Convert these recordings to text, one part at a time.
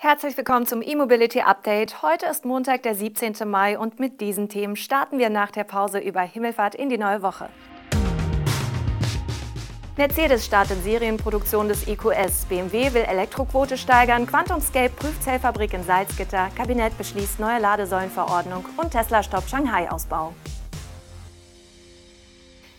Herzlich willkommen zum E-Mobility Update. Heute ist Montag, der 17. Mai und mit diesen Themen starten wir nach der Pause über Himmelfahrt in die neue Woche. Mercedes startet Serienproduktion des EQS, BMW will Elektroquote steigern, QuantumScape prüft Zellfabrik in Salzgitter, Kabinett beschließt neue Ladesäulenverordnung und Tesla stoppt Shanghai-Ausbau.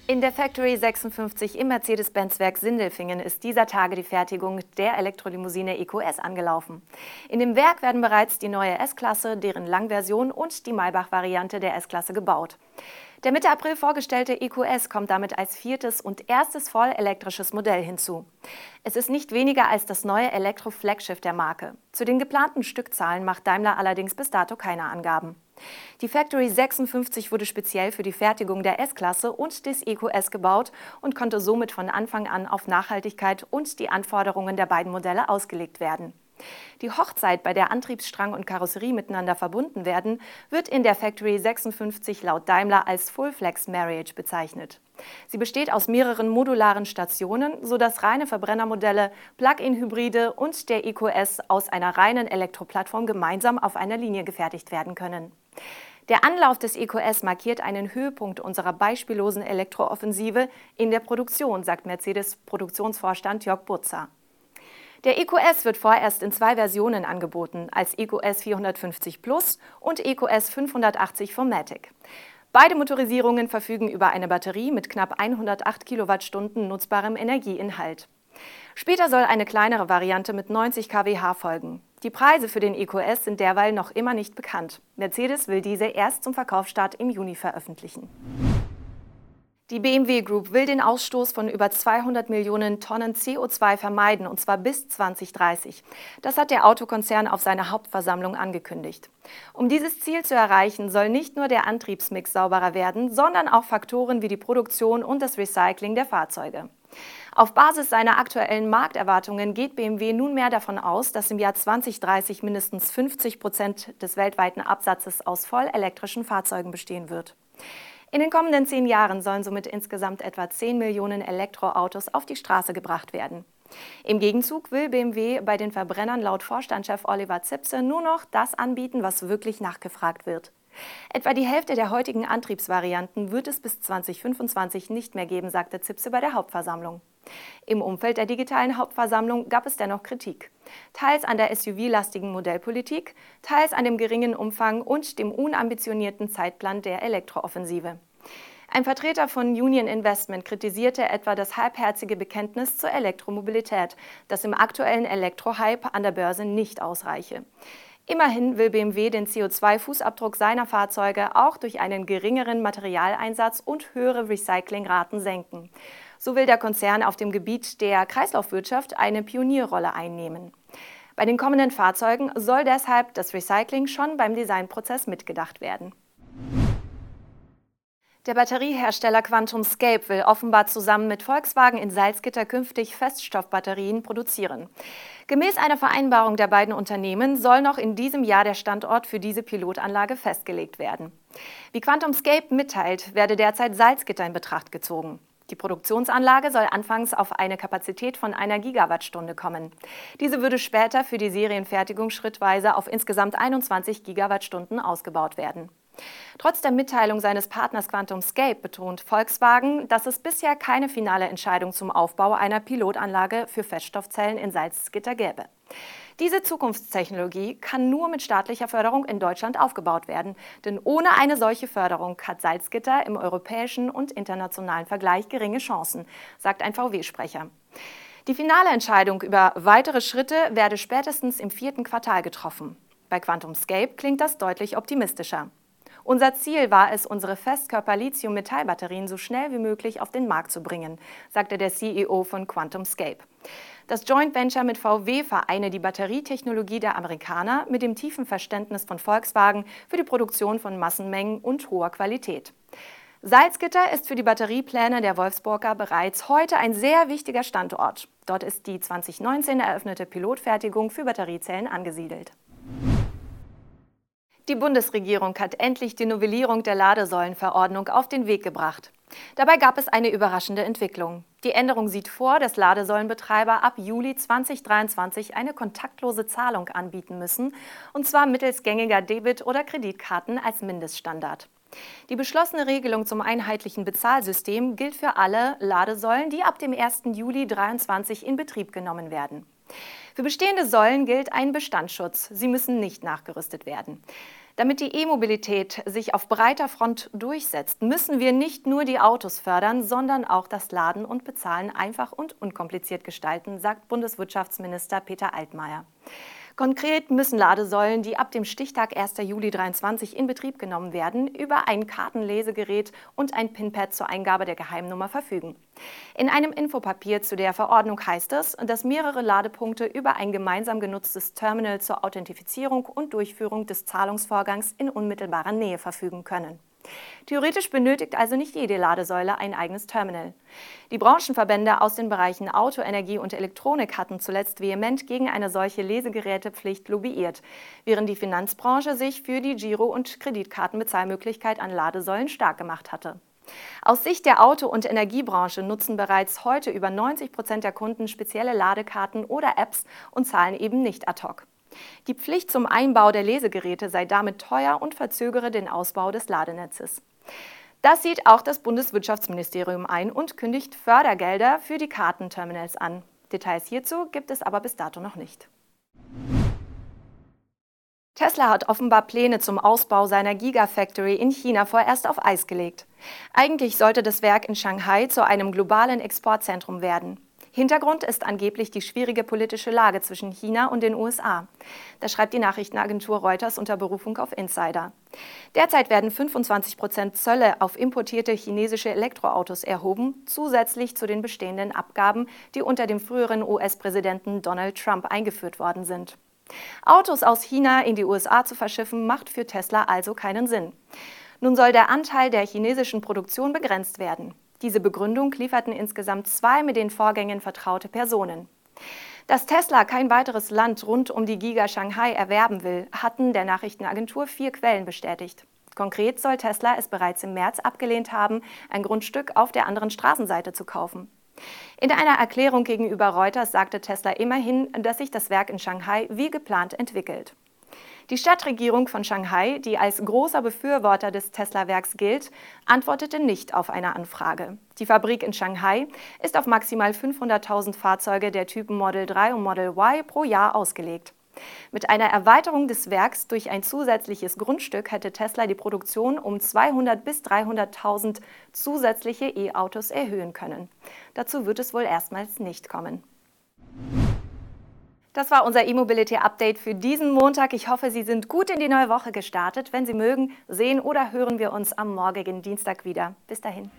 In der Factory 56 im Mercedes-Benz-Werk Sindelfingen ist dieser Tage die Fertigung der Elektrolimousine EQS angelaufen. In dem Werk werden bereits die neue S-Klasse, deren Langversion und die Maybach-Variante der S-Klasse gebaut. Der Mitte April vorgestellte EQS kommt damit als viertes und erstes voll elektrisches Modell hinzu. Es ist nicht weniger als das neue Elektro-Flaggschiff der Marke. Zu den geplanten Stückzahlen macht Daimler allerdings bis dato keine Angaben. Die Factory 56 wurde speziell für die Fertigung der S-Klasse und des EQS gebaut und konnte somit von Anfang an auf Nachhaltigkeit und die Anforderungen der beiden Modelle ausgelegt werden. Die Hochzeit, bei der Antriebsstrang und Karosserie miteinander verbunden werden, wird in der Factory 56 laut Daimler als Full Flex Marriage bezeichnet. Sie besteht aus mehreren modularen Stationen, sodass reine Verbrennermodelle, Plug-in-Hybride und der EQS aus einer reinen Elektroplattform gemeinsam auf einer Linie gefertigt werden können. Der Anlauf des EQS markiert einen Höhepunkt unserer beispiellosen Elektrooffensive in der Produktion, sagt Mercedes-Produktionsvorstand Jörg Butzer. Der EQS wird vorerst in zwei Versionen angeboten, als EQS 450 Plus und EQS 580 Formatic. Beide Motorisierungen verfügen über eine Batterie mit knapp 108 Kilowattstunden nutzbarem Energieinhalt. Später soll eine kleinere Variante mit 90 kWh folgen. Die Preise für den EQS sind derweil noch immer nicht bekannt. Mercedes will diese erst zum Verkaufsstart im Juni veröffentlichen. Die BMW Group will den Ausstoß von über 200 Millionen Tonnen CO2 vermeiden, und zwar bis 2030. Das hat der Autokonzern auf seiner Hauptversammlung angekündigt. Um dieses Ziel zu erreichen, soll nicht nur der Antriebsmix sauberer werden, sondern auch Faktoren wie die Produktion und das Recycling der Fahrzeuge. Auf Basis seiner aktuellen Markterwartungen geht BMW nunmehr davon aus, dass im Jahr 2030 mindestens 50 Prozent des weltweiten Absatzes aus vollelektrischen Fahrzeugen bestehen wird. In den kommenden zehn Jahren sollen somit insgesamt etwa 10 Millionen Elektroautos auf die Straße gebracht werden. Im Gegenzug will BMW bei den Verbrennern laut Vorstandschef Oliver Zipse nur noch das anbieten, was wirklich nachgefragt wird. Etwa die Hälfte der heutigen Antriebsvarianten wird es bis 2025 nicht mehr geben, sagte Zipse bei der Hauptversammlung. Im Umfeld der digitalen Hauptversammlung gab es dennoch Kritik. Teils an der SUV-lastigen Modellpolitik, teils an dem geringen Umfang und dem unambitionierten Zeitplan der Elektrooffensive. Ein Vertreter von Union Investment kritisierte etwa das halbherzige Bekenntnis zur Elektromobilität, das im aktuellen Elektrohype an der Börse nicht ausreiche. Immerhin will BMW den CO2-Fußabdruck seiner Fahrzeuge auch durch einen geringeren Materialeinsatz und höhere Recyclingraten senken. So will der Konzern auf dem Gebiet der Kreislaufwirtschaft eine Pionierrolle einnehmen. Bei den kommenden Fahrzeugen soll deshalb das Recycling schon beim Designprozess mitgedacht werden. Der Batteriehersteller QuantumScape will offenbar zusammen mit Volkswagen in Salzgitter künftig Feststoffbatterien produzieren. Gemäß einer Vereinbarung der beiden Unternehmen soll noch in diesem Jahr der Standort für diese Pilotanlage festgelegt werden. Wie QuantumScape mitteilt, werde derzeit Salzgitter in Betracht gezogen. Die Produktionsanlage soll anfangs auf eine Kapazität von einer Gigawattstunde kommen. Diese würde später für die Serienfertigung schrittweise auf insgesamt 21 Gigawattstunden ausgebaut werden. Trotz der Mitteilung seines Partners QuantumScape betont Volkswagen, dass es bisher keine finale Entscheidung zum Aufbau einer Pilotanlage für Feststoffzellen in Salzgitter gäbe. Diese Zukunftstechnologie kann nur mit staatlicher Förderung in Deutschland aufgebaut werden, denn ohne eine solche Förderung hat Salzgitter im europäischen und internationalen Vergleich geringe Chancen, sagt ein VW-Sprecher. Die finale Entscheidung über weitere Schritte werde spätestens im vierten Quartal getroffen. Bei QuantumScape klingt das deutlich optimistischer. Unser Ziel war es, unsere Festkörper-Lithium-Metallbatterien so schnell wie möglich auf den Markt zu bringen, sagte der CEO von QuantumScape. Das Joint Venture mit VW vereine die Batterietechnologie der Amerikaner mit dem tiefen Verständnis von Volkswagen für die Produktion von Massenmengen und hoher Qualität. Salzgitter ist für die Batteriepläne der Wolfsburger bereits heute ein sehr wichtiger Standort. Dort ist die 2019 eröffnete Pilotfertigung für Batteriezellen angesiedelt. Die Bundesregierung hat endlich die Novellierung der Ladesäulenverordnung auf den Weg gebracht. Dabei gab es eine überraschende Entwicklung. Die Änderung sieht vor, dass Ladesäulenbetreiber ab Juli 2023 eine kontaktlose Zahlung anbieten müssen, und zwar mittels gängiger Debit- oder Kreditkarten als Mindeststandard. Die beschlossene Regelung zum einheitlichen Bezahlsystem gilt für alle Ladesäulen, die ab dem 1. Juli 2023 in Betrieb genommen werden. Für bestehende Säulen gilt ein Bestandsschutz. Sie müssen nicht nachgerüstet werden. Damit die E-Mobilität sich auf breiter Front durchsetzt, müssen wir nicht nur die Autos fördern, sondern auch das Laden und Bezahlen einfach und unkompliziert gestalten, sagt Bundeswirtschaftsminister Peter Altmaier. Konkret müssen Ladesäulen, die ab dem Stichtag 1. Juli 2023 in Betrieb genommen werden, über ein Kartenlesegerät und ein PIN-Pad zur Eingabe der Geheimnummer verfügen. In einem Infopapier zu der Verordnung heißt es, dass mehrere Ladepunkte über ein gemeinsam genutztes Terminal zur Authentifizierung und Durchführung des Zahlungsvorgangs in unmittelbarer Nähe verfügen können. Theoretisch benötigt also nicht jede Ladesäule ein eigenes Terminal. Die Branchenverbände aus den Bereichen Auto, Energie und Elektronik hatten zuletzt vehement gegen eine solche Lesegerätepflicht lobbyiert, während die Finanzbranche sich für die Giro- und Kreditkartenbezahlmöglichkeit an Ladesäulen stark gemacht hatte. Aus Sicht der Auto- und Energiebranche nutzen bereits heute über 90 Prozent der Kunden spezielle Ladekarten oder Apps und zahlen eben nicht ad hoc. Die Pflicht zum Einbau der Lesegeräte sei damit teuer und verzögere den Ausbau des Ladenetzes. Das sieht auch das Bundeswirtschaftsministerium ein und kündigt Fördergelder für die Kartenterminals an. Details hierzu gibt es aber bis dato noch nicht. Tesla hat offenbar Pläne zum Ausbau seiner Gigafactory in China vorerst auf Eis gelegt. Eigentlich sollte das Werk in Shanghai zu einem globalen Exportzentrum werden. Hintergrund ist angeblich die schwierige politische Lage zwischen China und den USA. Das schreibt die Nachrichtenagentur Reuters unter Berufung auf Insider. Derzeit werden 25 Prozent Zölle auf importierte chinesische Elektroautos erhoben, zusätzlich zu den bestehenden Abgaben, die unter dem früheren US-Präsidenten Donald Trump eingeführt worden sind. Autos aus China in die USA zu verschiffen, macht für Tesla also keinen Sinn. Nun soll der Anteil der chinesischen Produktion begrenzt werden. Diese Begründung lieferten insgesamt zwei mit den Vorgängen vertraute Personen. Dass Tesla kein weiteres Land rund um die Giga Shanghai erwerben will, hatten der Nachrichtenagentur vier Quellen bestätigt. Konkret soll Tesla es bereits im März abgelehnt haben, ein Grundstück auf der anderen Straßenseite zu kaufen. In einer Erklärung gegenüber Reuters sagte Tesla immerhin, dass sich das Werk in Shanghai wie geplant entwickelt. Die Stadtregierung von Shanghai, die als großer Befürworter des Tesla-Werks gilt, antwortete nicht auf eine Anfrage. Die Fabrik in Shanghai ist auf maximal 500.000 Fahrzeuge der Typen Model 3 und Model Y pro Jahr ausgelegt. Mit einer Erweiterung des Werks durch ein zusätzliches Grundstück hätte Tesla die Produktion um 200.000 bis 300.000 zusätzliche E-Autos erhöhen können. Dazu wird es wohl erstmals nicht kommen. Das war unser E-Mobility-Update für diesen Montag. Ich hoffe, Sie sind gut in die neue Woche gestartet. Wenn Sie mögen, sehen oder hören wir uns am morgigen Dienstag wieder. Bis dahin.